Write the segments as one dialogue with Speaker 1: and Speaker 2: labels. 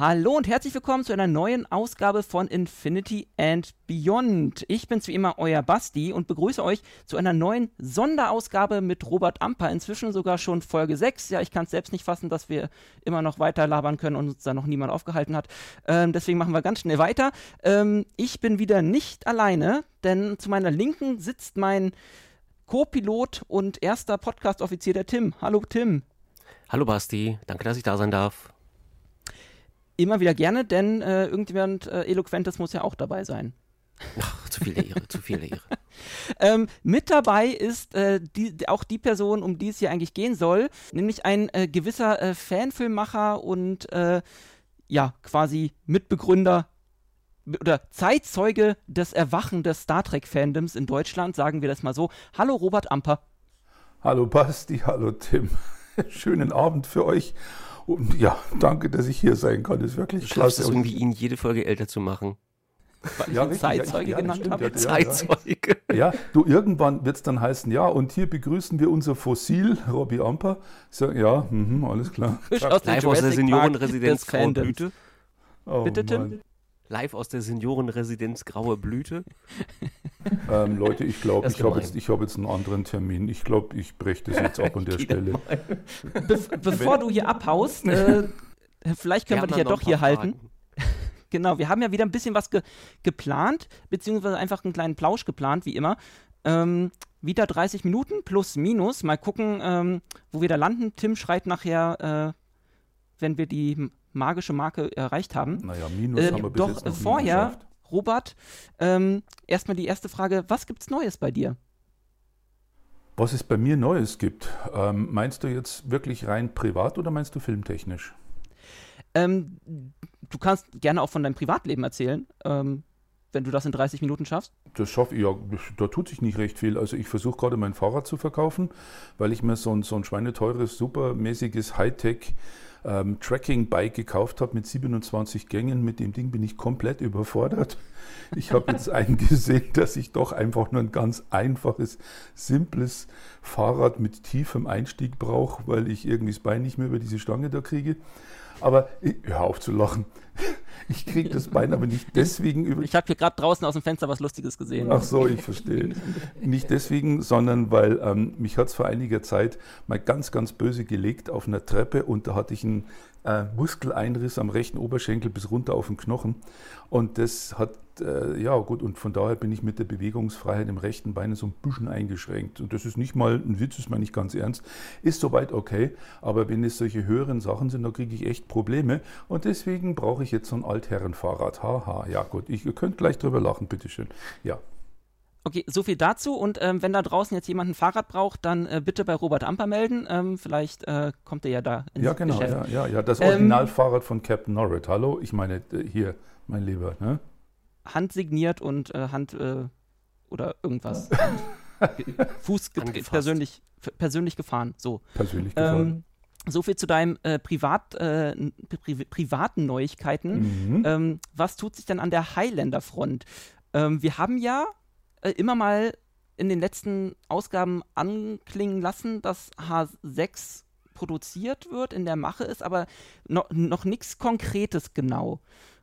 Speaker 1: Hallo und herzlich willkommen zu einer neuen Ausgabe von Infinity and Beyond. Ich bin's wie immer, euer Basti und begrüße euch zu einer neuen Sonderausgabe mit Robert Amper. Inzwischen sogar schon Folge 6. Ja, ich kann es selbst nicht fassen, dass wir immer noch weiter labern können und uns da noch niemand aufgehalten hat. Ähm, deswegen machen wir ganz schnell weiter. Ähm, ich bin wieder nicht alleine, denn zu meiner Linken sitzt mein Co-Pilot und erster Podcast-Offizier, der Tim. Hallo Tim.
Speaker 2: Hallo Basti, danke, dass ich da sein darf
Speaker 1: immer wieder gerne, denn äh, irgendjemand äh, Eloquentes muss ja auch dabei sein.
Speaker 2: Ach, zu viele Ehre, zu viele Ehre.
Speaker 1: ähm, mit dabei ist äh, die, auch die Person, um die es hier eigentlich gehen soll, nämlich ein äh, gewisser äh, Fanfilmmacher und äh, ja, quasi Mitbegründer oder Zeitzeuge des Erwachen des Star Trek-Fandoms in Deutschland, sagen wir das mal so. Hallo Robert Amper.
Speaker 3: Hallo Basti, hallo Tim. Schönen Abend für euch. Und ja, danke, dass ich hier sein kann. Das ist wirklich
Speaker 2: du klasse. Es irgendwie, ihn jede Folge älter zu machen.
Speaker 1: Weil ja, ich Zeitzeuge ja, ja, genannt habe. Ja,
Speaker 3: Zeitzeuge. Ja, du, irgendwann wird es dann heißen, ja, und hier begrüßen wir unser Fossil, Robbie Amper. So, ja, mh, alles klar.
Speaker 2: Live aus der Seniorenresidenz Blüte.
Speaker 1: Oh, Bitte, Tim?
Speaker 2: Live aus der Seniorenresidenz Graue Blüte.
Speaker 3: Ähm, Leute, ich glaube, ich habe jetzt, hab jetzt einen anderen Termin. Ich glaube, ich breche das jetzt ab an der Stelle.
Speaker 1: Be bevor du hier abhaust, äh, vielleicht können wir, wir dich ja doch hier Fragen. halten. genau, wir haben ja wieder ein bisschen was ge geplant, beziehungsweise einfach einen kleinen Plausch geplant, wie immer. Ähm, wieder 30 Minuten plus minus. Mal gucken, ähm, wo wir da landen. Tim schreit nachher, äh, wenn wir die magische Marke erreicht haben.
Speaker 3: Naja, minus äh, haben wir bis
Speaker 1: Doch
Speaker 3: jetzt
Speaker 1: vorher Robert, ähm, erstmal die erste Frage, was gibt's Neues bei dir?
Speaker 3: Was es bei mir Neues gibt, ähm, meinst du jetzt wirklich rein privat oder meinst du filmtechnisch?
Speaker 1: Ähm, du kannst gerne auch von deinem Privatleben erzählen, ähm, wenn du das in 30 Minuten schaffst.
Speaker 3: Das schaffe ich, ja, da tut sich nicht recht viel. Also ich versuche gerade mein Fahrrad zu verkaufen, weil ich mir so ein, so ein schweineteures, supermäßiges Hightech ähm, Tracking-Bike gekauft habe mit 27 Gängen. Mit dem Ding bin ich komplett überfordert. Ich habe jetzt eingesehen, dass ich doch einfach nur ein ganz einfaches, simples Fahrrad mit tiefem Einstieg brauche, weil ich irgendwie das Bein nicht mehr über diese Stange da kriege. Aber hör auf zu lachen. Ich kriege das Bein aber nicht deswegen über.
Speaker 1: Ich habe hier gerade draußen aus dem Fenster was Lustiges gesehen.
Speaker 3: Ach so, ich verstehe. Nicht deswegen, sondern weil ähm, mich hat es vor einiger Zeit mal ganz, ganz böse gelegt auf einer Treppe und da hatte ich einen äh, Muskeleinriss am rechten Oberschenkel bis runter auf den Knochen. Und das hat, äh, ja gut, und von daher bin ich mit der Bewegungsfreiheit im rechten Bein so ein bisschen eingeschränkt. Und das ist nicht mal ein Witz, ist mal nicht ganz ernst. Ist soweit okay, aber wenn es solche höheren Sachen sind, da kriege ich echt Probleme. Und deswegen brauche ich jetzt so ein Altherrenfahrrad. Haha, ja gut, ich, ihr könnt gleich drüber lachen, bitteschön. Ja.
Speaker 1: Okay, so viel dazu. Und ähm, wenn da draußen jetzt jemand ein Fahrrad braucht, dann äh, bitte bei Robert Amper melden. Ähm, vielleicht äh, kommt er ja da
Speaker 3: ins Ja, genau, Geschäft. ja, ja, ja. Das Originalfahrrad ähm, von Captain Norrit. Hallo, ich meine, äh, hier, mein Lieber. Ne?
Speaker 1: Handsigniert und äh, Hand äh, oder irgendwas. Fuß persönlich, persönlich gefahren. So.
Speaker 3: Persönlich gefahren. Ähm,
Speaker 1: so viel zu deinen äh, Privat, äh, pri privaten Neuigkeiten. Mhm. Ähm, was tut sich denn an der Highlander-Front? Ähm, wir haben ja äh, immer mal in den letzten Ausgaben anklingen lassen, dass H6 produziert wird, in der Mache ist, aber no, noch nichts Konkretes genau.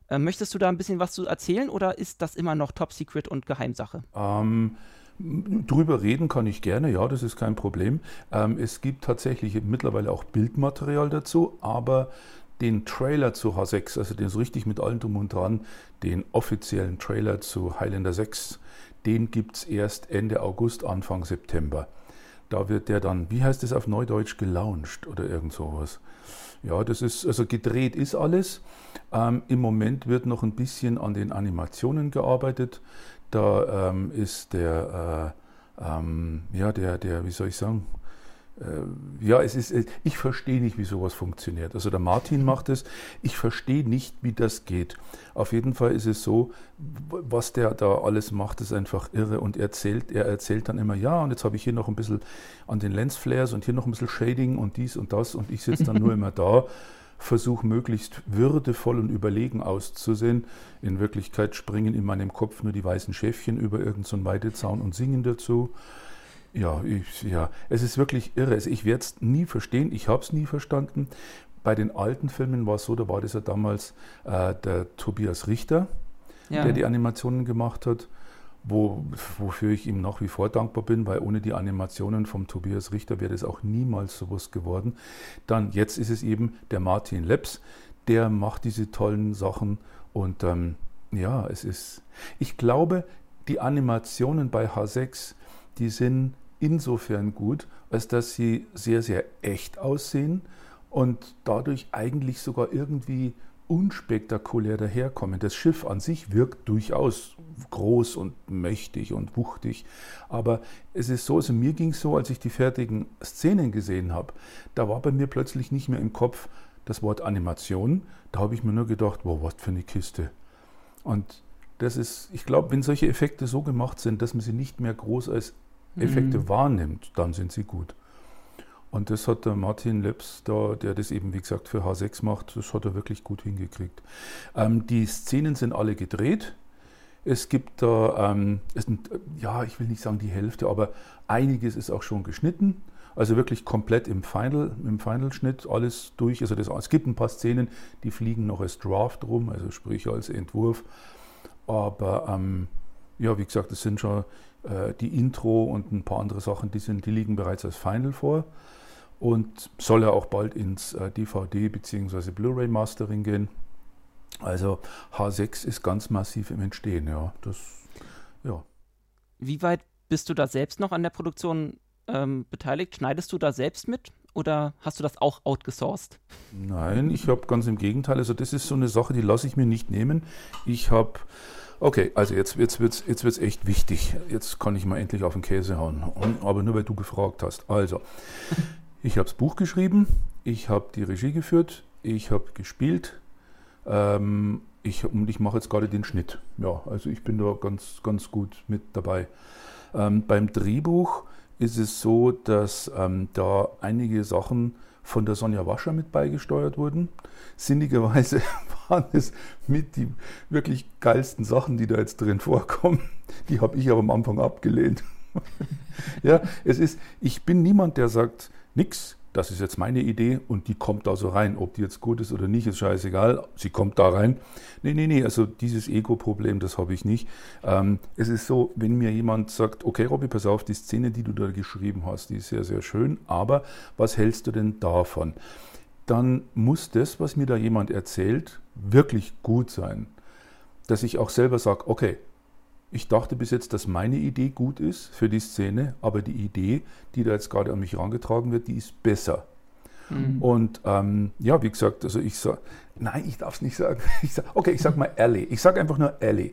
Speaker 1: Äh, möchtest du da ein bisschen was zu erzählen oder ist das immer noch Top Secret und Geheimsache?
Speaker 3: Ähm, drüber reden kann ich gerne, ja, das ist kein Problem. Ähm, es gibt tatsächlich mittlerweile auch Bildmaterial dazu, aber den Trailer zu H6, also den so richtig mit allem drum und dran, den offiziellen Trailer zu Highlander 6, den gibt es erst Ende August, Anfang September. Da wird der dann, wie heißt das auf Neudeutsch, gelauncht oder irgend sowas. Ja, das ist, also gedreht ist alles. Ähm, Im Moment wird noch ein bisschen an den Animationen gearbeitet. Da ähm, ist der, äh, ähm, ja, der, der, wie soll ich sagen, ja, es ist, ich verstehe nicht, wie sowas funktioniert. Also der Martin macht es, ich verstehe nicht, wie das geht. Auf jeden Fall ist es so, was der da alles macht, ist einfach irre und er erzählt, er erzählt dann immer, ja, und jetzt habe ich hier noch ein bisschen an den Lensflares und hier noch ein bisschen Shading und dies und das und ich sitze dann nur immer da, versuche möglichst würdevoll und überlegen auszusehen. In Wirklichkeit springen in meinem Kopf nur die weißen Schäfchen über irgendeinen so Weidezaun und singen dazu. Ja, ich, ja, es ist wirklich irre. Also ich werde es nie verstehen. Ich habe es nie verstanden. bei den alten Filmen war es so, da war das ja damals äh, der Tobias Richter, ja. der die Animationen gemacht hat, wo, wofür ich ihm nach wie vor dankbar bin, weil ohne die Animationen vom Tobias Richter wäre das auch niemals sowas geworden. Dann, jetzt ist es eben der Martin Leps, der macht diese tollen Sachen und ähm, ja, es ist, ich glaube, die Animationen bei H6, die sind insofern gut, als dass sie sehr, sehr echt aussehen und dadurch eigentlich sogar irgendwie unspektakulär daherkommen. Das Schiff an sich wirkt durchaus groß und mächtig und wuchtig, aber es ist so, also mir ging es so, als ich die fertigen Szenen gesehen habe, da war bei mir plötzlich nicht mehr im Kopf das Wort Animation, da habe ich mir nur gedacht, wow, was für eine Kiste. Und das ist, ich glaube, wenn solche Effekte so gemacht sind, dass man sie nicht mehr groß als Effekte mhm. wahrnimmt, dann sind sie gut. Und das hat der Martin Leps, da, der das eben, wie gesagt, für H6 macht, das hat er wirklich gut hingekriegt. Ähm, die Szenen sind alle gedreht. Es gibt da, ähm, es sind, ja, ich will nicht sagen die Hälfte, aber einiges ist auch schon geschnitten. Also wirklich komplett im Final, im Final-Schnitt alles durch. Also das, es gibt ein paar Szenen, die fliegen noch als Draft rum, also sprich als Entwurf. Aber ähm, ja, wie gesagt, es sind schon äh, die Intro und ein paar andere Sachen, die, sind, die liegen bereits als Final vor und soll ja auch bald ins äh, DVD bzw. Blu-ray Mastering gehen. Also H6 ist ganz massiv im Entstehen, ja. Das, ja.
Speaker 1: Wie weit bist du da selbst noch an der Produktion ähm, beteiligt? Schneidest du da selbst mit oder hast du das auch outgesourced?
Speaker 3: Nein, ich habe ganz im Gegenteil. Also das ist so eine Sache, die lasse ich mir nicht nehmen. Ich habe Okay, also jetzt, wird es jetzt wird's echt wichtig. Jetzt kann ich mal endlich auf den Käse hauen. Aber nur weil du gefragt hast. Also, ich habe das Buch geschrieben, ich habe die Regie geführt, ich habe gespielt ähm, ich, und ich mache jetzt gerade den Schnitt. Ja, also ich bin da ganz, ganz gut mit dabei. Ähm, beim Drehbuch ist es so, dass ähm, da einige Sachen von der Sonja Wascher mit beigesteuert wurden. Sinnigerweise waren es mit die wirklich geilsten Sachen, die da jetzt drin vorkommen. Die habe ich aber am Anfang abgelehnt. ja, es ist, ich bin niemand, der sagt, nix, das ist jetzt meine Idee und die kommt da so rein. Ob die jetzt gut ist oder nicht, ist scheißegal. Sie kommt da rein. Nee, nee, nee, also dieses Ego-Problem, das habe ich nicht. Ähm, es ist so, wenn mir jemand sagt, okay, Robby, pass auf, die Szene, die du da geschrieben hast, die ist sehr, sehr schön, aber was hältst du denn davon? Dann muss das, was mir da jemand erzählt, wirklich gut sein. Dass ich auch selber sage, okay, ich dachte bis jetzt, dass meine Idee gut ist für die Szene, aber die Idee, die da jetzt gerade an mich herangetragen wird, die ist besser. Mhm. Und ähm, ja, wie gesagt, also ich sage, nein, ich darf es nicht sagen. Ich sag, okay, ich sage mal Ellie. Ich sage einfach nur Ellie.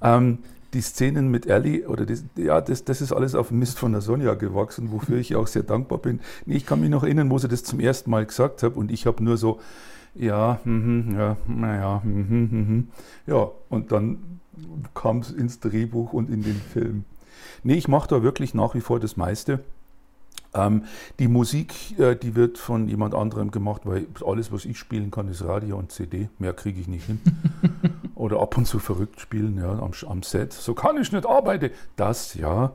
Speaker 3: Ähm, die Szenen mit Ellie, oder das, ja, das, das ist alles auf Mist von der Sonja gewachsen, wofür ich auch sehr dankbar bin. Nee, ich kann mich noch erinnern, wo sie das zum ersten Mal gesagt hat und ich habe nur so, ja, mm, ja, naja, mm, mm, ja, und dann kam es ins Drehbuch und in den Film. Nee, ich mache da wirklich nach wie vor das meiste. Ähm, die Musik, äh, die wird von jemand anderem gemacht, weil alles, was ich spielen kann, ist Radio und CD. Mehr kriege ich nicht hin. Oder ab und zu verrückt spielen ja, am, am, Set. So kann ich nicht arbeiten. Das ja.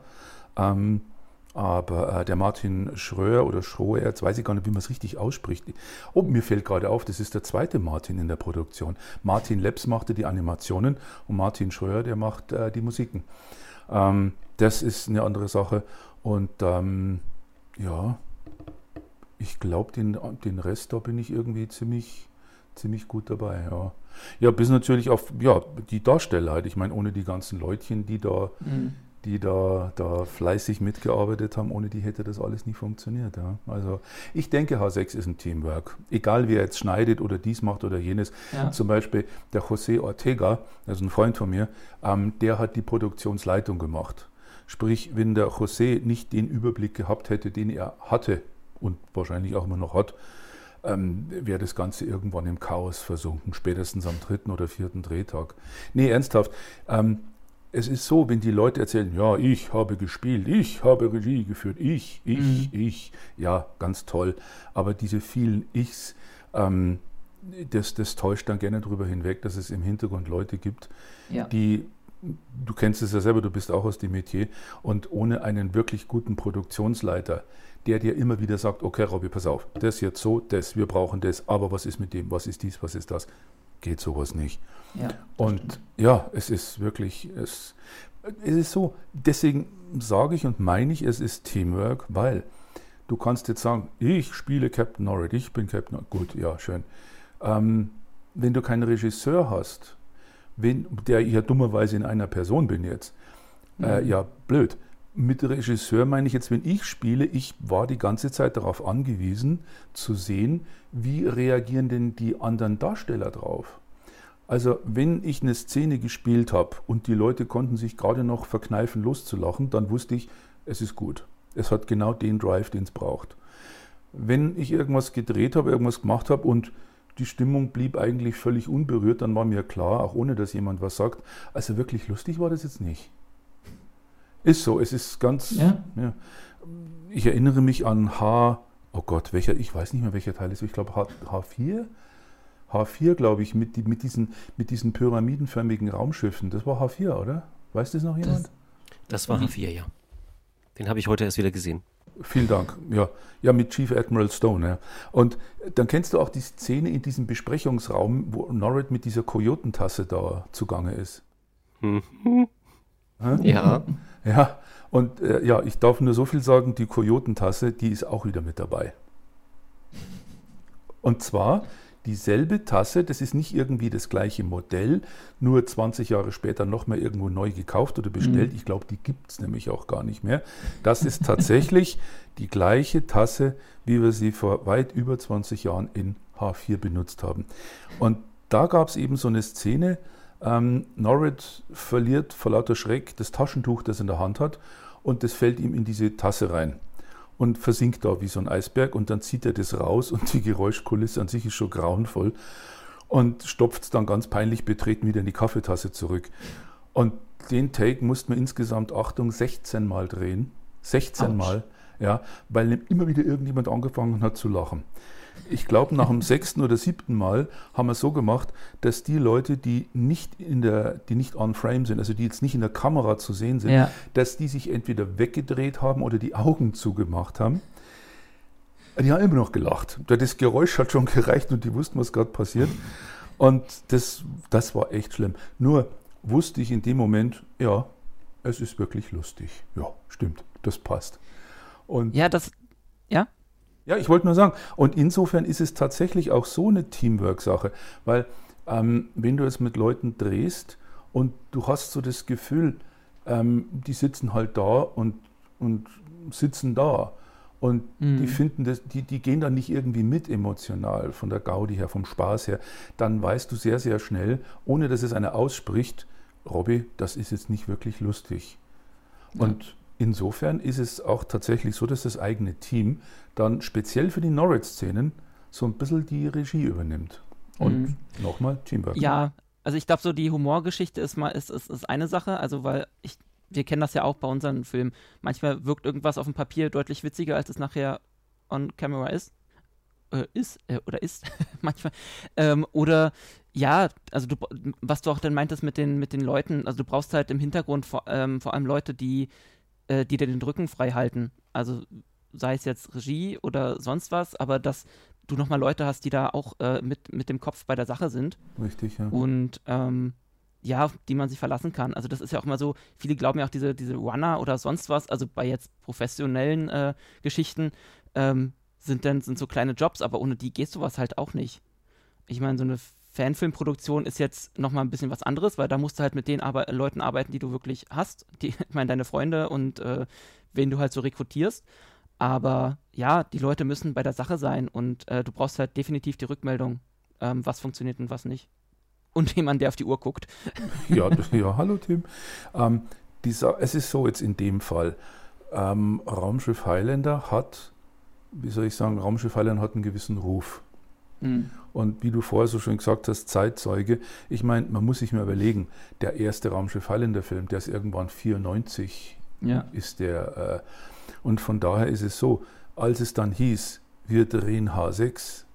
Speaker 3: Ähm, aber äh, der Martin Schröer oder Schroer, jetzt weiß ich gar nicht, wie man es richtig ausspricht. Oh, mir fällt gerade auf, das ist der zweite Martin in der Produktion. Martin Leps machte die Animationen und Martin Schröer, der macht äh, die Musiken. Ähm, das ist eine andere Sache. Und ähm, ja, ich glaube, den, den Rest, da bin ich irgendwie ziemlich, ziemlich gut dabei. Ja. ja, bis natürlich auf ja, die Darsteller halt. Ich meine, ohne die ganzen Leutchen, die da. Mhm die da, da fleißig mitgearbeitet haben. Ohne die hätte das alles nie funktioniert. Ja. Also ich denke, H6 ist ein Teamwork. Egal wie er jetzt schneidet oder dies macht oder jenes. Ja. Zum Beispiel der José Ortega, also ein Freund von mir, ähm, der hat die Produktionsleitung gemacht. Sprich, wenn der José nicht den Überblick gehabt hätte, den er hatte und wahrscheinlich auch immer noch hat, ähm, wäre das Ganze irgendwann im Chaos versunken, spätestens am dritten oder vierten Drehtag. Nee, ernsthaft. Ähm, es ist so, wenn die Leute erzählen, ja, ich habe gespielt, ich habe Regie geführt, ich, ich, mhm. ich, ja, ganz toll. Aber diese vielen Ichs, ähm, das, das täuscht dann gerne darüber hinweg, dass es im Hintergrund Leute gibt, ja. die du kennst es ja selber, du bist auch aus dem Metier. Und ohne einen wirklich guten Produktionsleiter, der dir immer wieder sagt, okay, Robby, pass auf, das jetzt so, das, wir brauchen das, aber was ist mit dem, was ist dies, was ist das, geht sowas nicht. Ja, und ja, es ist wirklich, es, es ist so, deswegen sage ich und meine ich, es ist Teamwork, weil du kannst jetzt sagen, ich spiele Captain Norrid, ich bin Captain Norrid, gut, ja, schön. Ähm, wenn du keinen Regisseur hast, wenn, der ich ja dummerweise in einer Person bin jetzt, äh, mhm. ja, blöd. Mit Regisseur meine ich jetzt, wenn ich spiele, ich war die ganze Zeit darauf angewiesen, zu sehen, wie reagieren denn die anderen Darsteller drauf. Also wenn ich eine Szene gespielt habe und die Leute konnten sich gerade noch verkneifen, loszulachen, dann wusste ich, es ist gut. Es hat genau den Drive, den es braucht. Wenn ich irgendwas gedreht habe, irgendwas gemacht habe und die Stimmung blieb eigentlich völlig unberührt, dann war mir klar, auch ohne dass jemand was sagt, also wirklich lustig war das jetzt nicht. Ist so, es ist ganz. Ja. ja. Ich erinnere mich an H, oh Gott, welcher, ich weiß nicht mehr, welcher Teil ist, ich glaube H, H4. H4, glaube ich, mit, mit, diesen, mit diesen pyramidenförmigen Raumschiffen. Das war H4, oder? Weiß das noch jemand?
Speaker 2: Das, das war H4, ja. Den habe ich heute erst wieder gesehen.
Speaker 3: Vielen Dank. Ja, ja mit Chief Admiral Stone. Ja. Und dann kennst du auch die Szene in diesem Besprechungsraum, wo Norrid mit dieser Kojotentasse da zugange ist.
Speaker 2: Mhm. Ja.
Speaker 3: Ja, und äh, ja, ich darf nur so viel sagen, die Kojotentasse, die ist auch wieder mit dabei. Und zwar dieselbe Tasse, das ist nicht irgendwie das gleiche Modell, nur 20 Jahre später nochmal irgendwo neu gekauft oder bestellt. Mhm. Ich glaube, die gibt es nämlich auch gar nicht mehr. Das ist tatsächlich die gleiche Tasse, wie wir sie vor weit über 20 Jahren in H4 benutzt haben. Und da gab es eben so eine Szene, ähm, Norrid verliert vor lauter Schreck das Taschentuch, das er in der Hand hat, und das fällt ihm in diese Tasse rein und versinkt da wie so ein Eisberg und dann zieht er das raus und die Geräuschkulisse an sich ist schon grauenvoll und stopft es dann ganz peinlich betreten wieder in die Kaffeetasse zurück. Und den Take mussten wir insgesamt, Achtung, 16 Mal drehen. 16 Ouch. Mal, ja, weil immer wieder irgendjemand angefangen hat zu lachen ich glaube, nach dem sechsten oder siebten Mal haben wir es so gemacht, dass die Leute, die nicht in der, die nicht on frame sind, also die jetzt nicht in der Kamera zu sehen sind, ja. dass die sich entweder weggedreht haben oder die Augen zugemacht haben. Die haben immer noch gelacht. Das Geräusch hat schon gereicht und die wussten, was gerade passiert. Und das, das war echt schlimm. Nur wusste ich in dem Moment, ja, es ist wirklich lustig. Ja, stimmt, das passt.
Speaker 1: Und ja, das, ja,
Speaker 3: ja, ich wollte nur sagen, und insofern ist es tatsächlich auch so eine Teamwork-Sache, weil ähm, wenn du es mit Leuten drehst und du hast so das Gefühl, ähm, die sitzen halt da und, und sitzen da und mhm. die finden das, die, die gehen dann nicht irgendwie mit emotional von der Gaudi her, vom Spaß her, dann weißt du sehr, sehr schnell, ohne dass es einer ausspricht, Robby, das ist jetzt nicht wirklich lustig. Ja. Insofern ist es auch tatsächlich so, dass das eigene Team dann speziell für die Norwich-Szenen so ein bisschen die Regie übernimmt. Und mhm. nochmal Teamwork.
Speaker 1: Ja, also ich glaube, so die Humorgeschichte ist mal ist, ist, ist eine Sache, also weil ich, wir kennen das ja auch bei unseren Filmen. Manchmal wirkt irgendwas auf dem Papier deutlich witziger, als es nachher on camera ist. Äh, ist äh, oder ist manchmal. Ähm, oder ja, also du, was du auch dann meintest mit den, mit den Leuten, also du brauchst halt im Hintergrund vor, ähm, vor allem Leute, die äh, die dir den Rücken frei halten. Also sei es jetzt Regie oder sonst was, aber dass du nochmal Leute hast, die da auch äh, mit, mit dem Kopf bei der Sache sind.
Speaker 3: Richtig, ja.
Speaker 1: Und ähm, ja, die man sich verlassen kann. Also das ist ja auch immer so, viele glauben ja auch diese, diese Runner oder sonst was, also bei jetzt professionellen äh, Geschichten ähm, sind dann sind so kleine Jobs, aber ohne die gehst du was halt auch nicht. Ich meine, so eine Fanfilmproduktion ist jetzt nochmal ein bisschen was anderes, weil da musst du halt mit den Arbe Leuten arbeiten, die du wirklich hast. Die, ich meine, deine Freunde und äh, wen du halt so rekrutierst. Aber ja, die Leute müssen bei der Sache sein und äh, du brauchst halt definitiv die Rückmeldung, ähm, was funktioniert und was nicht. Und jemand, der auf die Uhr guckt.
Speaker 3: Ja, ja hallo Tim. Ähm, dieser, es ist so jetzt in dem Fall, ähm, Raumschiff Highlander hat, wie soll ich sagen, Raumschiff Highlander hat einen gewissen Ruf. Mhm. Und wie du vorher so schön gesagt hast, Zeitzeuge. Ich meine, man muss sich mal überlegen, der erste Raumschiff Highlander-Film, der ist irgendwann 94, ja. ist der. Äh, und von daher ist es so, als es dann hieß, wir drehen H6,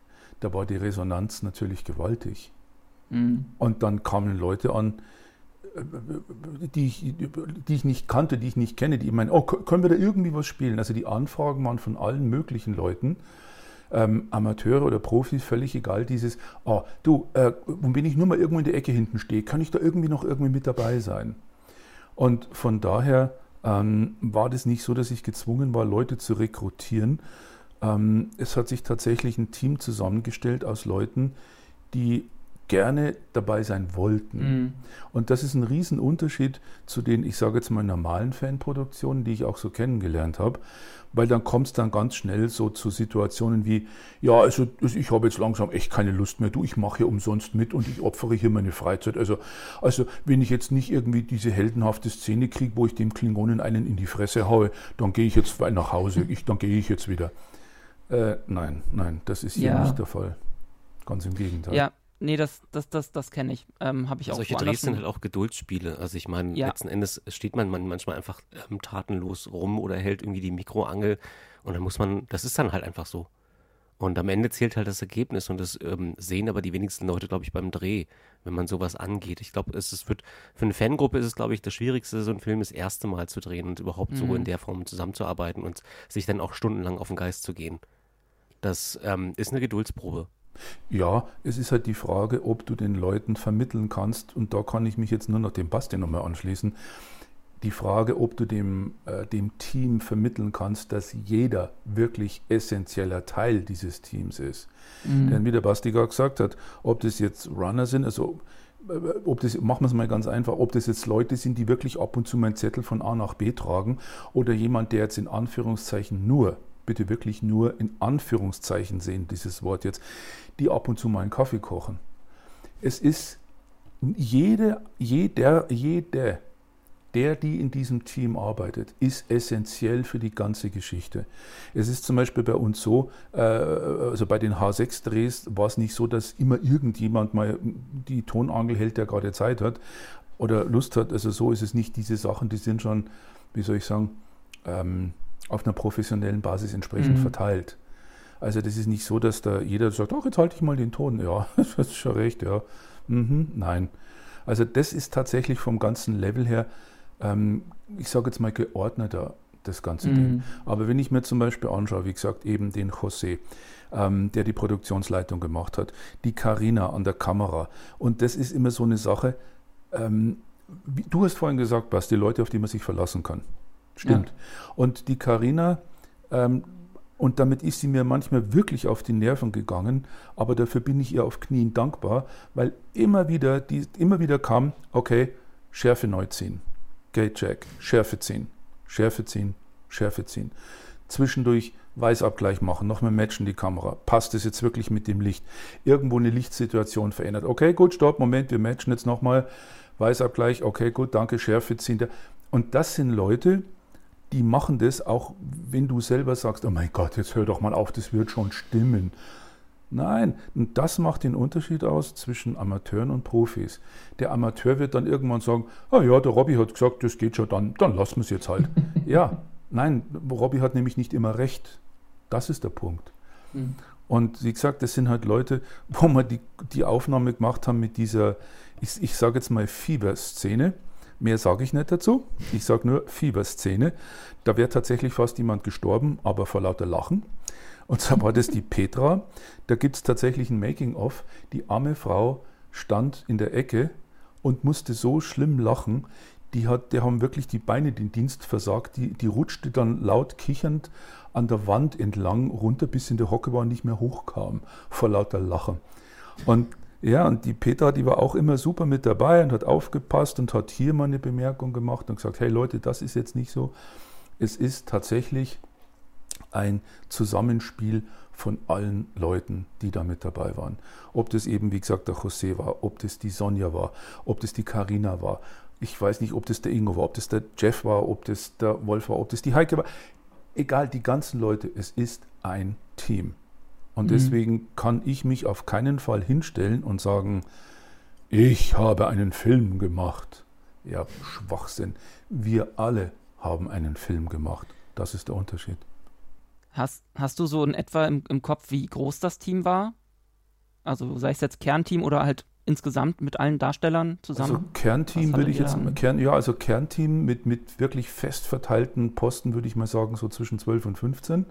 Speaker 3: da war die Resonanz natürlich gewaltig. Mhm. Und dann kamen Leute an, die ich, die ich nicht kannte, die ich nicht kenne, die meinen, oh, können wir da irgendwie was spielen? Also die Anfragen waren von allen möglichen Leuten. Ähm, Amateure oder Profis, völlig egal, dieses, oh, du, äh, wenn ich nur mal irgendwo in der Ecke hinten stehe, kann ich da irgendwie noch irgendwie mit dabei sein? Und von daher ähm, war das nicht so, dass ich gezwungen war, Leute zu rekrutieren. Ähm, es hat sich tatsächlich ein Team zusammengestellt aus Leuten, die gerne dabei sein wollten. Mhm. Und das ist ein Riesenunterschied zu den, ich sage jetzt mal, normalen Fanproduktionen, die ich auch so kennengelernt habe, weil dann kommt es dann ganz schnell so zu Situationen wie, ja, also, ich habe jetzt langsam echt keine Lust mehr, du, ich mache hier umsonst mit und ich opfere hier meine Freizeit. Also, also wenn ich jetzt nicht irgendwie diese heldenhafte Szene kriege, wo ich dem Klingonen einen in die Fresse haue, dann gehe ich jetzt nach Hause, ich, dann gehe ich jetzt wieder. Äh, nein, nein, das ist hier ja. nicht der Fall. Ganz im Gegenteil.
Speaker 1: Ja, Nee, das, das, das, das kenne ich. Ähm, Habe ich auch
Speaker 2: Solche Drehs sind halt auch Geduldsspiele. Also ich meine, ja. letzten Endes steht man, man manchmal einfach ähm, tatenlos rum oder hält irgendwie die Mikroangel und dann muss man, das ist dann halt einfach so. Und am Ende zählt halt das Ergebnis und das ähm, sehen aber die wenigsten Leute, glaube ich, beim Dreh, wenn man sowas angeht. Ich glaube, es, es wird, für eine Fangruppe ist es, glaube ich, das Schwierigste, so einen Film das erste Mal zu drehen und überhaupt mhm. so in der Form zusammenzuarbeiten und sich dann auch stundenlang auf den Geist zu gehen. Das ähm, ist eine Geduldsprobe.
Speaker 3: Ja, es ist halt die Frage, ob du den Leuten vermitteln kannst, und da kann ich mich jetzt nur noch dem Basti nochmal anschließen, die Frage, ob du dem, äh, dem Team vermitteln kannst, dass jeder wirklich essentieller Teil dieses Teams ist. Mhm. Denn wie der Basti gerade gesagt hat, ob das jetzt Runner sind, also äh, ob das, machen wir es mal ganz einfach, ob das jetzt Leute sind, die wirklich ab und zu meinen Zettel von A nach B tragen oder jemand, der jetzt in Anführungszeichen nur bitte wirklich nur in Anführungszeichen sehen, dieses Wort jetzt, die ab und zu mal einen Kaffee kochen. Es ist jede, jeder, jede, der, die in diesem Team arbeitet, ist essentiell für die ganze Geschichte. Es ist zum Beispiel bei uns so, äh, also bei den H6-Drehs war es nicht so, dass immer irgendjemand mal die Tonangel hält, der gerade Zeit hat oder Lust hat. Also so ist es nicht. Diese Sachen, die sind schon, wie soll ich sagen, ähm, auf einer professionellen Basis entsprechend mhm. verteilt. Also das ist nicht so, dass da jeder sagt, ach, jetzt halte ich mal den Ton. Ja, das ist schon recht, ja. Mhm, nein. Also das ist tatsächlich vom ganzen Level her, ähm, ich sage jetzt mal geordneter, das ganze mhm. Ding. Aber wenn ich mir zum Beispiel anschaue, wie gesagt, eben den José, ähm, der die Produktionsleitung gemacht hat, die Karina an der Kamera. Und das ist immer so eine Sache, ähm, wie, du hast vorhin gesagt, Bas, die Leute, auf die man sich verlassen kann. Stimmt. Ja. Und die Karina, ähm, und damit ist sie mir manchmal wirklich auf die Nerven gegangen, aber dafür bin ich ihr auf Knien dankbar, weil immer wieder, die, immer wieder kam, okay, Schärfe neu ziehen, Gate Check, Schärfe ziehen, Schärfe ziehen, Schärfe ziehen. Zwischendurch Weißabgleich machen, nochmal matchen die Kamera. Passt es jetzt wirklich mit dem Licht? Irgendwo eine Lichtsituation verändert. Okay, gut, stopp, Moment, wir matchen jetzt nochmal. Weißabgleich, okay, gut, danke, Schärfe ziehen. Und das sind Leute, die machen das auch, wenn du selber sagst, oh mein Gott, jetzt hör doch mal auf, das wird schon stimmen. Nein, und das macht den Unterschied aus zwischen Amateuren und Profis. Der Amateur wird dann irgendwann sagen, ah ja, der Robby hat gesagt, das geht schon, dann, dann lassen wir es jetzt halt. ja, nein, Robby hat nämlich nicht immer recht. Das ist der Punkt. Mhm. Und wie gesagt, das sind halt Leute, wo wir die, die Aufnahme gemacht haben mit dieser, ich, ich sage jetzt mal Fieberszene. szene Mehr sage ich nicht dazu. Ich sage nur Fieberszene. Da wäre tatsächlich fast jemand gestorben, aber vor lauter Lachen. Und zwar war das die Petra. Da gibt es tatsächlich ein Making-of. Die arme Frau stand in der Ecke und musste so schlimm lachen. Die, hat, die haben wirklich die Beine den Dienst versagt. Die, die rutschte dann laut kichernd an der Wand entlang runter, bis in der Hocke war und nicht mehr hochkam vor lauter Lachen. Und ja, und die Petra, die war auch immer super mit dabei und hat aufgepasst und hat hier mal eine Bemerkung gemacht und gesagt, hey Leute, das ist jetzt nicht so. Es ist tatsächlich ein Zusammenspiel von allen Leuten, die da mit dabei waren. Ob das eben, wie gesagt, der José war, ob das die Sonja war, ob das die Karina war. Ich weiß nicht, ob das der Ingo war, ob das der Jeff war, ob das der Wolf war, ob das die Heike war. Egal, die ganzen Leute, es ist ein Team. Und mhm. deswegen kann ich mich auf keinen Fall hinstellen und sagen, ich habe einen Film gemacht. Ja, Schwachsinn. Wir alle haben einen Film gemacht. Das ist der Unterschied.
Speaker 1: Hast, hast du so in etwa im, im Kopf, wie groß das Team war? Also sei es jetzt Kernteam oder halt insgesamt mit allen Darstellern zusammen?
Speaker 3: Also Kernteam würde ich jetzt, Kern, ja, also Kernteam mit, mit wirklich fest verteilten Posten würde ich mal sagen, so zwischen 12 und 15.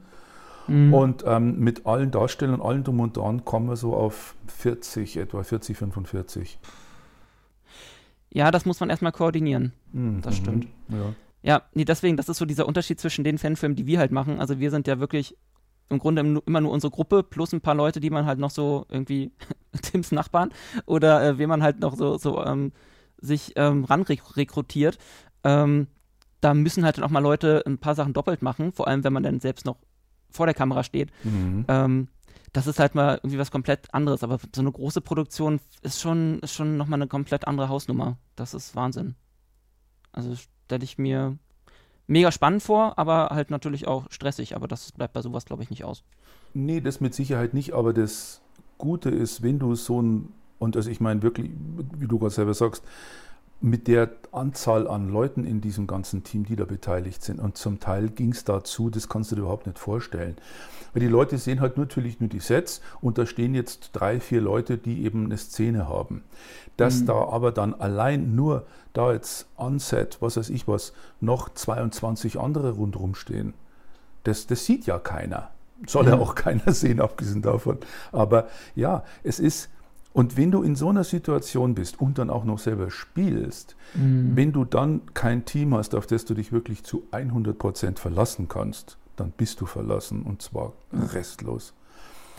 Speaker 3: Mhm. Und ähm, mit allen Darstellern, allen drum und dran kommen wir so auf 40, etwa 40, 45.
Speaker 1: Ja, das muss man erstmal koordinieren. Mhm. Das stimmt. Ja. Ja, nee, deswegen, das ist so dieser Unterschied zwischen den Fanfilmen, die wir halt machen. Also wir sind ja wirklich im Grunde immer nur unsere Gruppe plus ein paar Leute, die man halt noch so irgendwie Tims Nachbarn oder äh, wen man halt noch so, so ähm, sich ähm, ran rekrutiert. Ähm, da müssen halt dann auch mal Leute ein paar Sachen doppelt machen, vor allem wenn man dann selbst noch vor der Kamera steht. Mhm. Ähm, das ist halt mal irgendwie was komplett anderes, aber so eine große Produktion ist schon, ist schon nochmal eine komplett andere Hausnummer. Das ist Wahnsinn. Also stelle ich mir mega spannend vor, aber halt natürlich auch stressig. Aber das bleibt bei sowas, glaube ich, nicht aus.
Speaker 3: Nee, das mit Sicherheit nicht. Aber das Gute ist, wenn du so ein, und also ich meine wirklich, wie du gerade selber sagst, mit der Anzahl an Leuten in diesem ganzen Team, die da beteiligt sind. Und zum Teil ging es dazu, das kannst du dir überhaupt nicht vorstellen. Weil die Leute sehen halt natürlich nur die Sets und da stehen jetzt drei, vier Leute, die eben eine Szene haben. Dass mhm. da aber dann allein nur da jetzt on Set, was weiß ich was, noch 22 andere rundherum stehen, das, das sieht ja keiner. Soll ja auch keiner sehen, abgesehen davon. Aber ja, es ist und wenn du in so einer Situation bist und dann auch noch selber spielst, mhm. wenn du dann kein Team hast, auf das du dich wirklich zu 100 Prozent verlassen kannst, dann bist du verlassen und zwar restlos.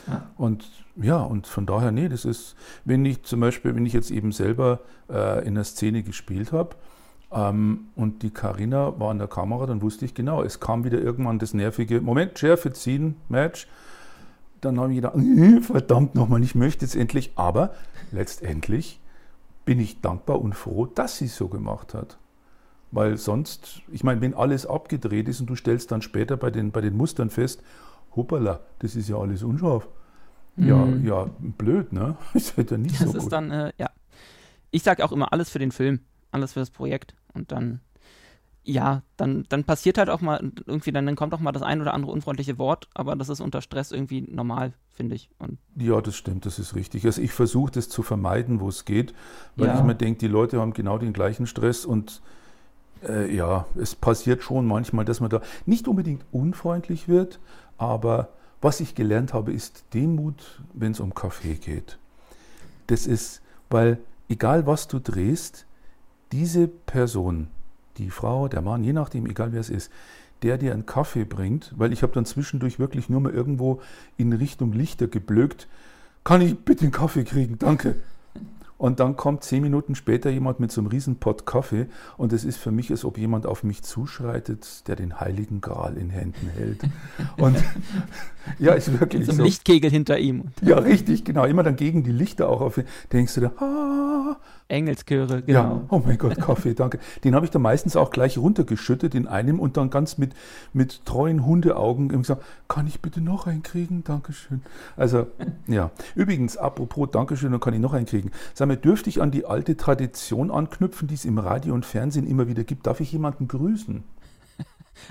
Speaker 3: Ja. Und ja, und von daher, nee, das ist, wenn ich zum Beispiel, wenn ich jetzt eben selber äh, in der Szene gespielt habe ähm, und die Karina war an der Kamera, dann wusste ich genau, es kam wieder irgendwann das nervige Moment, Schärfe ziehen, Match dann habe ich gedacht, äh, verdammt nochmal, ich möchte es endlich. Aber letztendlich bin ich dankbar und froh, dass sie es so gemacht hat. Weil sonst, ich meine, wenn alles abgedreht ist und du stellst dann später bei den, bei den Mustern fest, hoppala, das ist ja alles unscharf. Mhm. Ja, ja, blöd, ne?
Speaker 1: Das wird ja nicht das so ist gut. dann, äh, ja. Ich sage auch immer alles für den Film, alles für das Projekt. Und dann ja, dann, dann passiert halt auch mal irgendwie, dann, dann kommt auch mal das ein oder andere unfreundliche Wort, aber das ist unter Stress irgendwie normal, finde ich. Und
Speaker 3: ja, das stimmt, das ist richtig. Also ich versuche das zu vermeiden, wo es geht, weil ja. ich mir denke, die Leute haben genau den gleichen Stress und äh, ja, es passiert schon manchmal, dass man da nicht unbedingt unfreundlich wird, aber was ich gelernt habe, ist Demut, wenn es um Kaffee geht. Das ist, weil egal was du drehst, diese Person, die Frau, der Mann, je nachdem, egal wer es ist, der dir einen Kaffee bringt, weil ich habe dann zwischendurch wirklich nur mal irgendwo in Richtung Lichter geblökt, kann ich bitte einen Kaffee kriegen, danke. Und dann kommt zehn Minuten später jemand mit so einem riesen Pott Kaffee und es ist für mich, als ob jemand auf mich zuschreitet, der den heiligen Gral in Händen hält. Und ja, ist wirklich
Speaker 1: so. Ein Lichtkegel hinter ihm.
Speaker 3: Ja, richtig, genau. Immer dann gegen die Lichter auch auf. Denkst du da, ah,
Speaker 1: Engelschöre, genau. Ja,
Speaker 3: oh mein Gott, Kaffee, danke. Den habe ich dann meistens auch gleich runtergeschüttet in einem und dann ganz mit, mit treuen Hundeaugen gesagt, kann ich bitte noch einen kriegen? Dankeschön. Also, ja. Übrigens, apropos Dankeschön, dann kann ich noch einen kriegen. Sag mal, dürfte ich an die alte Tradition anknüpfen, die es im Radio und Fernsehen immer wieder gibt? Darf ich jemanden grüßen?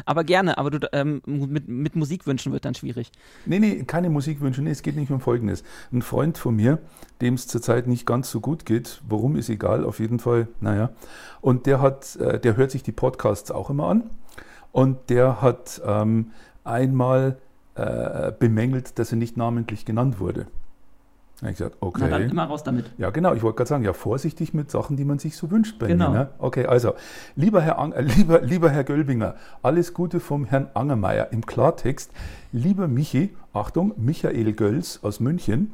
Speaker 1: Aber gerne, aber du, ähm, mit, mit Musikwünschen wird dann schwierig.
Speaker 3: Nee, nee, keine Musikwünsche. Nee, es geht nicht um Folgendes. Ein Freund von mir, dem es zurzeit nicht ganz so gut geht, warum ist egal, auf jeden Fall, naja. Und der hat, äh, der hört sich die Podcasts auch immer an. Und der hat ähm, einmal äh, bemängelt, dass er nicht namentlich genannt wurde. Da ich gesagt, okay. Na
Speaker 1: dann immer raus damit.
Speaker 3: Ja, genau. Ich wollte gerade sagen, ja, vorsichtig mit Sachen, die man sich so wünscht bei genau. mir. Ne? Okay, also, lieber Herr, Ang äh, lieber, lieber Herr Gölbinger, alles Gute vom Herrn Angermeier. Im Klartext, lieber Michi, Achtung, Michael Göls aus München.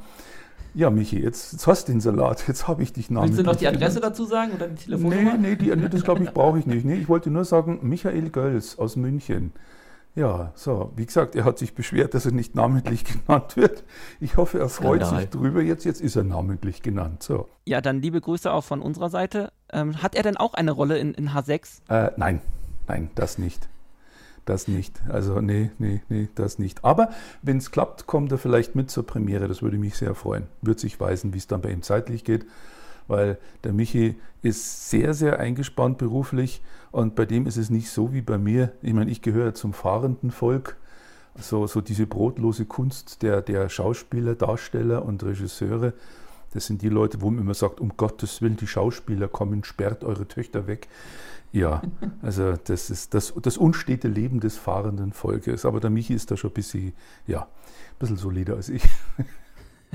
Speaker 3: Ja, Michi, jetzt, jetzt hast du den Salat, jetzt habe ich dich namentlich.
Speaker 1: Willst du noch die Adresse genannt. dazu sagen oder die Telefonnummer?
Speaker 3: Nee, nee, die, das glaube ich brauche ich nicht. Nee, ich wollte nur sagen, Michael Göls aus München. Ja, so, wie gesagt, er hat sich beschwert, dass er nicht namentlich genannt wird. Ich hoffe, er freut Skandal. sich drüber. Jetzt, jetzt ist er namentlich genannt. So.
Speaker 1: Ja, dann liebe Grüße auch von unserer Seite. Ähm, hat er denn auch eine Rolle in, in H6?
Speaker 3: Äh, nein, nein, das nicht. Das nicht. Also, nee, nee, nee, das nicht. Aber wenn es klappt, kommt er vielleicht mit zur Premiere. Das würde mich sehr freuen. Wird sich weisen, wie es dann bei ihm zeitlich geht weil der Michi ist sehr, sehr eingespannt beruflich und bei dem ist es nicht so wie bei mir. Ich meine, ich gehöre zum fahrenden Volk. So, so diese brotlose Kunst der, der Schauspieler, Darsteller und Regisseure, Das sind die Leute, wo man immer sagt, um Gottes Willen, die Schauspieler kommen, sperrt eure Töchter weg. Ja, also das ist das, das unstete Leben des fahrenden Volkes. Aber der Michi ist da schon ein bisschen, ja, ein bisschen solider als ich.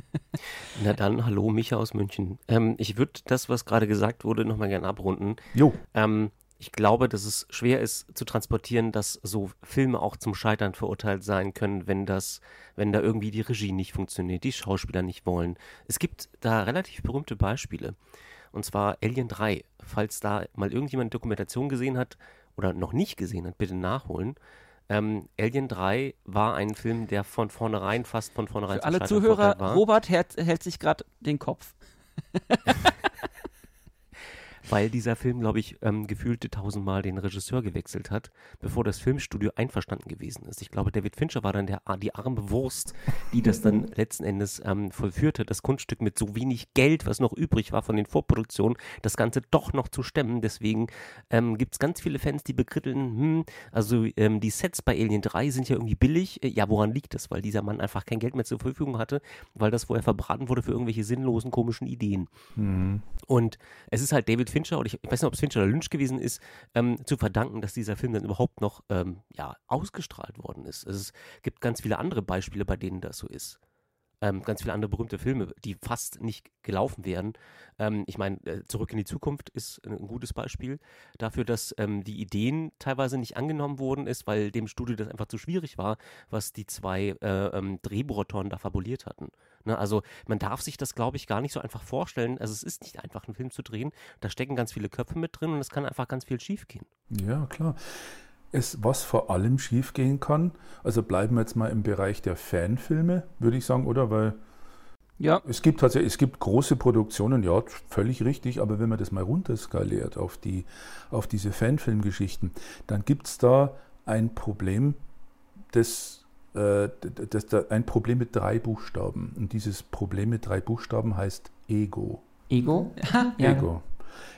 Speaker 2: Na dann, hallo, Micha aus München. Ähm, ich würde das, was gerade gesagt wurde, nochmal gerne abrunden.
Speaker 3: Jo.
Speaker 2: Ähm, ich glaube, dass es schwer ist zu transportieren, dass so Filme auch zum Scheitern verurteilt sein können, wenn das, wenn da irgendwie die Regie nicht funktioniert, die Schauspieler nicht wollen. Es gibt da relativ berühmte Beispiele. Und zwar Alien 3. Falls da mal irgendjemand Dokumentation gesehen hat oder noch nicht gesehen hat, bitte nachholen. Ähm, Alien 3 war ein Film, der von vornherein, fast von vornherein
Speaker 1: Für alle Zuhörer, Robert hält, hält sich gerade den Kopf.
Speaker 2: weil dieser Film, glaube ich, ähm, gefühlte tausendmal den Regisseur gewechselt hat, bevor das Filmstudio einverstanden gewesen ist. Ich glaube, David Fincher war dann der, die arme Wurst, die das dann letzten Endes ähm, vollführte, das Kunststück mit so wenig Geld, was noch übrig war von den Vorproduktionen, das Ganze doch noch zu stemmen. Deswegen ähm, gibt es ganz viele Fans, die bekritteln, hm, also ähm, die Sets bei Alien 3 sind ja irgendwie billig. Äh, ja, woran liegt das? Weil dieser Mann einfach kein Geld mehr zur Verfügung hatte, weil das vorher verbraten wurde für irgendwelche sinnlosen, komischen Ideen. Mhm. Und es ist halt David Fincher, oder ich, ich weiß nicht, ob es Fincher oder Lynch gewesen ist, ähm, zu verdanken, dass dieser Film dann überhaupt noch ähm, ja, ausgestrahlt worden ist. Also es gibt ganz viele andere Beispiele, bei denen das so ist. Ähm, ganz viele andere berühmte Filme, die fast nicht gelaufen wären. Ähm, ich meine, äh, Zurück in die Zukunft ist ein, gutes Beispiel dafür, dass ähm, die Ideen teilweise nicht angenommen worden ist, weil dem Studio das einfach zu schwierig war, was die zwei äh, ähm, Drehbuchautoren da fabuliert hatten. Ne? Also man darf sich das, glaube ich, gar nicht so einfach vorstellen. Also es ist nicht einfach, einen Film zu drehen. Da stecken ganz viele Köpfe mit drin und es kann einfach ganz viel schiefgehen.
Speaker 3: Ja, klar. Es, was vor allem schiefgehen kann, also bleiben wir jetzt mal im Bereich der Fanfilme, würde ich sagen, oder? Weil ja. es gibt tatsächlich, es gibt große Produktionen, ja, völlig richtig, aber wenn man das mal runterskaliert auf, die, auf diese Fanfilmgeschichten, dann gibt es da ein Problem, das das, das, ein Problem mit drei Buchstaben. Und dieses Problem mit drei Buchstaben heißt Ego.
Speaker 1: Ego?
Speaker 3: ja. Ego.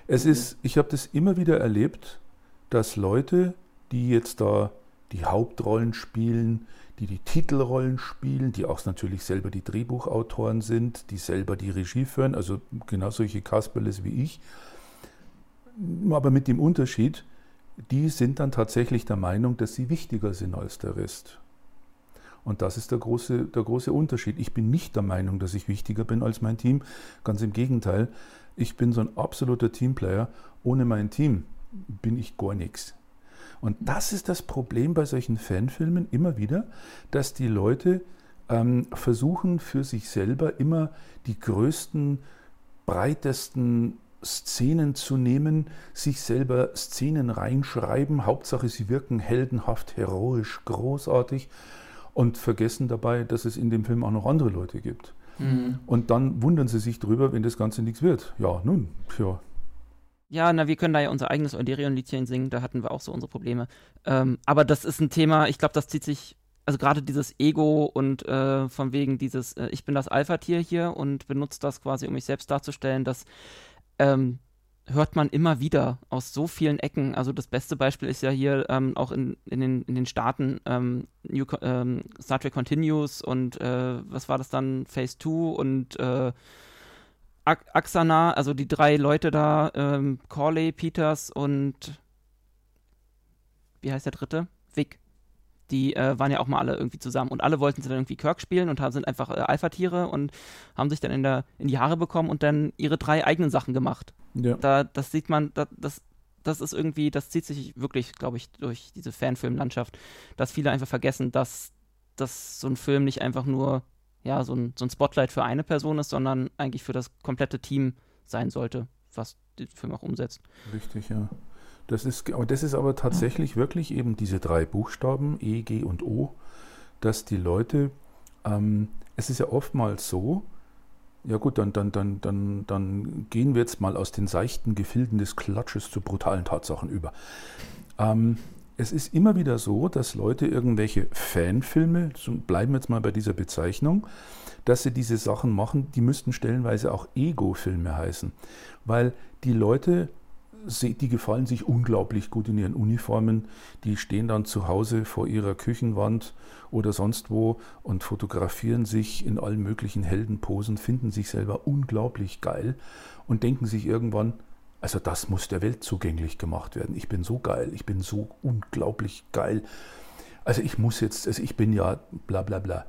Speaker 3: Es ist, ich habe das immer wieder erlebt, dass Leute, die jetzt da die Hauptrollen spielen, die die Titelrollen spielen, die auch natürlich selber die Drehbuchautoren sind, die selber die Regie führen, also genau solche Kasperles wie ich, aber mit dem Unterschied, die sind dann tatsächlich der Meinung, dass sie wichtiger sind als der Rest. Und das ist der große, der große Unterschied. Ich bin nicht der Meinung, dass ich wichtiger bin als mein Team. Ganz im Gegenteil. Ich bin so ein absoluter Teamplayer. Ohne mein Team bin ich gar nichts. Und das ist das Problem bei solchen Fanfilmen immer wieder, dass die Leute ähm, versuchen für sich selber immer die größten, breitesten Szenen zu nehmen, sich selber Szenen reinschreiben. Hauptsache, sie wirken heldenhaft, heroisch, großartig und vergessen dabei, dass es in dem Film auch noch andere Leute gibt. Mhm. Und dann wundern sie sich drüber, wenn das Ganze nichts wird. Ja, nun, ja.
Speaker 1: Ja, na, wir können da ja unser eigenes Euderion-Liedchen singen, da hatten wir auch so unsere Probleme. Ähm, aber das ist ein Thema, ich glaube, das zieht sich, also gerade dieses Ego und äh, von wegen dieses, äh, ich bin das Alpha-Tier hier und benutze das quasi, um mich selbst darzustellen, das ähm, hört man immer wieder aus so vielen Ecken. Also das beste Beispiel ist ja hier ähm, auch in, in, den, in den Staaten ähm, New, ähm, Star Trek Continues und äh, was war das dann? Phase 2 und äh, Axana, also die drei Leute da, ähm, Corley, Peters und wie heißt der dritte? Vic die äh, waren ja auch mal alle irgendwie zusammen und alle wollten sie dann irgendwie Kirk spielen und haben, sind einfach äh, Alpha-Tiere und haben sich dann in, der, in die Haare bekommen und dann ihre drei eigenen Sachen gemacht. Ja. Da, das sieht man, da, das, das ist irgendwie, das zieht sich wirklich, glaube ich, durch diese Fanfilmlandschaft, dass viele einfach vergessen, dass, dass so ein Film nicht einfach nur ja, so ein, so ein Spotlight für eine Person ist, sondern eigentlich für das komplette Team sein sollte, was den Film auch umsetzt.
Speaker 3: Richtig, ja. Das ist, aber das ist aber tatsächlich wirklich eben diese drei Buchstaben, E, G und O, dass die Leute, ähm, es ist ja oftmals so, ja gut, dann, dann, dann, dann, dann gehen wir jetzt mal aus den seichten Gefilden des Klatsches zu brutalen Tatsachen über. Ähm, es ist immer wieder so, dass Leute irgendwelche Fanfilme, bleiben jetzt mal bei dieser Bezeichnung, dass sie diese Sachen machen, die müssten stellenweise auch Ego-Filme heißen, weil die Leute die gefallen sich unglaublich gut in ihren Uniformen. Die stehen dann zu Hause vor ihrer Küchenwand oder sonst wo und fotografieren sich in allen möglichen Heldenposen, finden sich selber unglaublich geil und denken sich irgendwann, also das muss der Welt zugänglich gemacht werden. Ich bin so geil, ich bin so unglaublich geil. Also ich muss jetzt, also ich bin ja bla bla bla.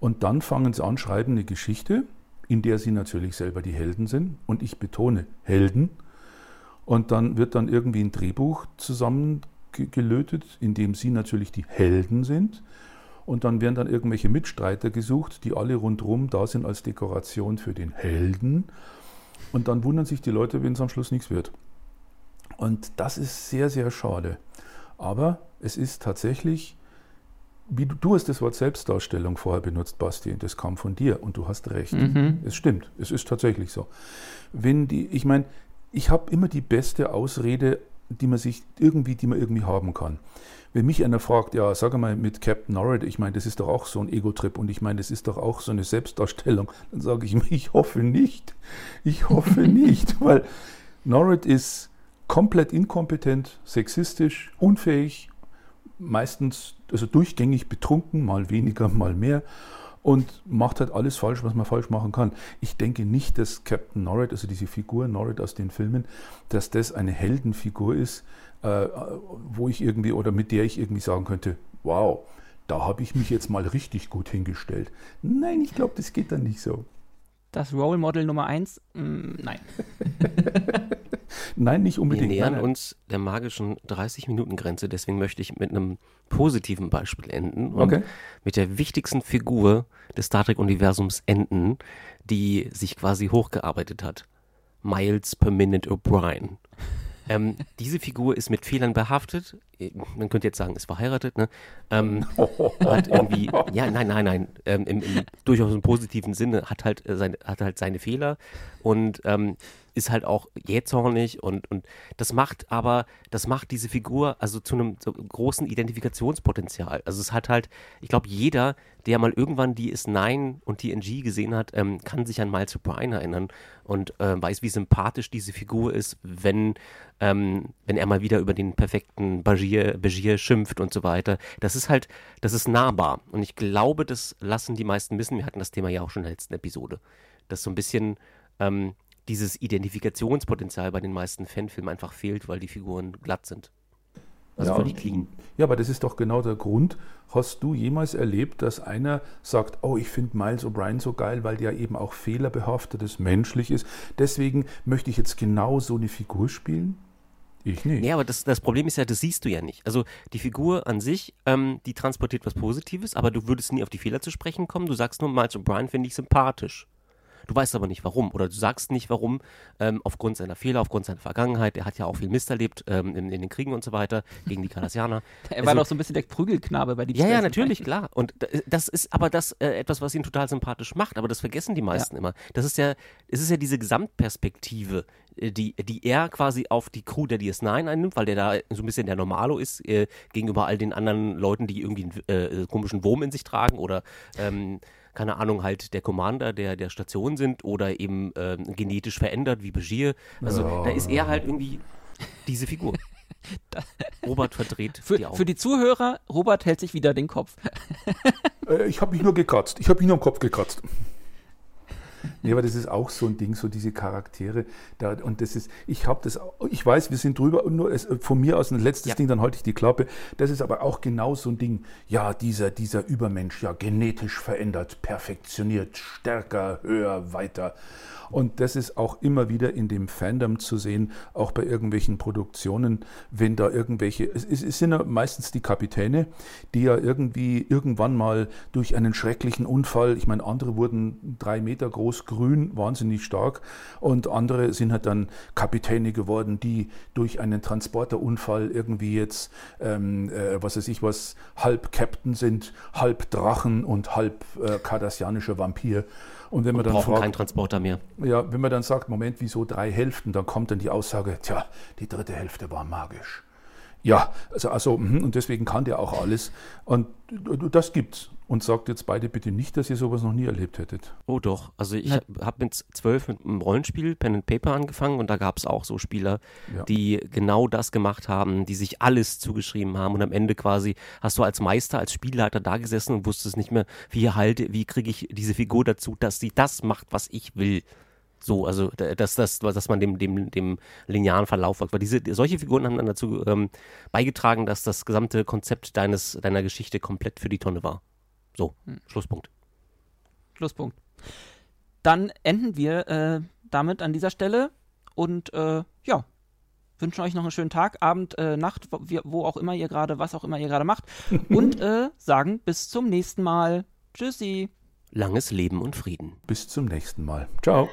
Speaker 3: Und dann fangen sie an, schreiben eine Geschichte, in der sie natürlich selber die Helden sind. Und ich betone Helden. Und dann wird dann irgendwie ein Drehbuch zusammengelötet, in dem sie natürlich die Helden sind. Und dann werden dann irgendwelche Mitstreiter gesucht, die alle rundherum da sind als Dekoration für den Helden. Und dann wundern sich die Leute, wenn es am Schluss nichts wird. Und das ist sehr, sehr schade. Aber es ist tatsächlich, wie du, du hast das Wort Selbstdarstellung vorher benutzt, Basti, das kam von dir und du hast recht. Mhm. Es stimmt, es ist tatsächlich so. Wenn die, ich meine, ich habe immer die beste Ausrede, die man sich irgendwie, die man irgendwie haben kann. Wenn mich einer fragt, ja, sag mal mit Captain Norrid, ich meine, das ist doch auch so ein Ego-Trip und ich meine, das ist doch auch so eine Selbstdarstellung, dann sage ich mir, ich hoffe nicht. Ich hoffe nicht, weil Norrid ist komplett inkompetent, sexistisch, unfähig, meistens also durchgängig betrunken, mal weniger, mal mehr und macht halt alles falsch, was man falsch machen kann. Ich denke nicht, dass Captain Norrid, also diese Figur Norrid aus den Filmen, dass das eine Heldenfigur ist, äh, wo ich irgendwie oder mit der ich irgendwie sagen könnte, wow, da habe ich mich jetzt mal richtig gut hingestellt. Nein, ich glaube, das geht dann nicht so.
Speaker 1: Das Role Model Nummer eins? Mm, nein.
Speaker 3: nein, nicht unbedingt.
Speaker 2: Wir nähern
Speaker 3: nein,
Speaker 2: uns der magischen 30-Minuten-Grenze, deswegen möchte ich mit einem positiven Beispiel enden und okay. mit der wichtigsten Figur des Star Trek-Universums enden, die sich quasi hochgearbeitet hat. Miles per Minute O'Brien. Ähm, diese Figur ist mit Fehlern behaftet. Man könnte jetzt sagen, ist verheiratet, ne? Ähm, hat irgendwie, ja, nein, nein, nein, ähm, im, im, durchaus im positiven Sinne, hat halt, äh, seine, hat halt seine Fehler und ähm, ist halt auch jähzornig und, und das macht aber, das macht diese Figur also zu einem so großen Identifikationspotenzial. Also es hat halt, ich glaube, jeder, der mal irgendwann die S9 und die NG gesehen hat, ähm, kann sich an Miles O'Brien erinnern und äh, weiß, wie sympathisch diese Figur ist, wenn, ähm, wenn er mal wieder über den perfekten Bagier, Bagier schimpft und so weiter. Das ist halt, das ist nahbar. Und ich glaube, das lassen die meisten wissen. Wir hatten das Thema ja auch schon in der letzten Episode. Dass so ein bisschen ähm, dieses Identifikationspotenzial bei den meisten Fanfilmen einfach fehlt, weil die Figuren glatt sind.
Speaker 3: Also ja, clean. Ja, aber das ist doch genau der Grund. Hast du jemals erlebt, dass einer sagt, oh, ich finde Miles O'Brien so geil, weil der eben auch fehlerbehaftetes menschlich ist. Deswegen möchte ich jetzt genau so eine Figur spielen?
Speaker 2: Ich nicht. Nee, aber das, das Problem ist ja, das siehst du ja nicht. Also die Figur an sich, ähm, die transportiert was Positives, aber du würdest nie auf die Fehler zu sprechen kommen. Du sagst nur, Miles O'Brien finde ich sympathisch. Du weißt aber nicht warum oder du sagst nicht warum, ähm, aufgrund seiner Fehler, aufgrund seiner Vergangenheit. Er hat ja auch viel Mist erlebt ähm, in, in, den Kriegen und so weiter gegen die Kardassianer.
Speaker 1: er also, war doch so ein bisschen der Prügelknabe bei die
Speaker 2: Ja, ja, natürlich, klar. Und das ist aber das äh, etwas, was ihn total sympathisch macht, aber das vergessen die meisten ja. immer. Das ist ja, es ist ja diese Gesamtperspektive, die, die er quasi auf die Crew der DS9 einnimmt, weil der da so ein bisschen der Normalo ist, äh, gegenüber all den anderen Leuten, die irgendwie einen äh, komischen Wurm in sich tragen oder ähm, keine Ahnung, halt der Commander der, der Station sind oder eben äh, genetisch verändert wie Begier. Also ja. da ist er halt irgendwie diese Figur. Robert verdreht
Speaker 1: für, die Augen. Für die Zuhörer, Robert hält sich wieder den Kopf.
Speaker 3: Äh, ich habe mich nur gekratzt. Ich habe mich nur am Kopf gekratzt. Nee, aber das ist auch so ein Ding, so diese Charaktere. Da, und das ist, ich habe das, ich weiß, wir sind drüber und nur es, von mir aus ein letztes ja. Ding, dann halte ich die Klappe. Das ist aber auch genau so ein Ding. Ja, dieser, dieser Übermensch, ja, genetisch verändert, perfektioniert, stärker, höher, weiter. Und das ist auch immer wieder in dem Fandom zu sehen, auch bei irgendwelchen Produktionen, wenn da irgendwelche, es, es sind ja meistens die Kapitäne, die ja irgendwie irgendwann mal durch einen schrecklichen Unfall, ich meine, andere wurden drei Meter groß, grün, wahnsinnig stark und andere sind halt dann Kapitäne geworden, die durch einen Transporterunfall irgendwie jetzt, ähm, äh, was weiß ich was, halb Captain sind, halb Drachen und halb äh, kardassianischer Vampir.
Speaker 2: Und wenn man dann brauchen fragt, keinen Transporter mehr.
Speaker 3: Ja, wenn man dann sagt, Moment, wieso drei Hälften, dann kommt dann die Aussage, tja, die dritte Hälfte war magisch. Ja, also, also mhm, und deswegen kann der auch alles. Und das gibt's. Und sagt jetzt beide bitte nicht, dass ihr sowas noch nie erlebt hättet.
Speaker 2: Oh doch, also ich habe hab mit zwölf mit einem Rollenspiel Pen and Paper angefangen und da gab es auch so Spieler, ja. die genau das gemacht haben, die sich alles zugeschrieben haben und am Ende quasi hast du als Meister, als Spielleiter da gesessen und wusstest nicht mehr, wie halte, wie kriege ich diese Figur dazu, dass sie das macht, was ich will. So, also dass, dass, dass man dem, dem, dem linearen Verlauf folgt. Weil diese, solche Figuren haben dann dazu ähm, beigetragen, dass das gesamte Konzept deines, deiner Geschichte komplett für die Tonne war. So, hm. Schlusspunkt.
Speaker 1: Schlusspunkt. Dann enden wir äh, damit an dieser Stelle und äh, ja, wünschen euch noch einen schönen Tag, Abend, äh, Nacht, wo, wo, auch immer ihr gerade, was auch immer ihr gerade macht und äh, sagen bis zum nächsten Mal. Tschüssi.
Speaker 2: Langes Leben und Frieden.
Speaker 3: Bis zum nächsten Mal. Ciao.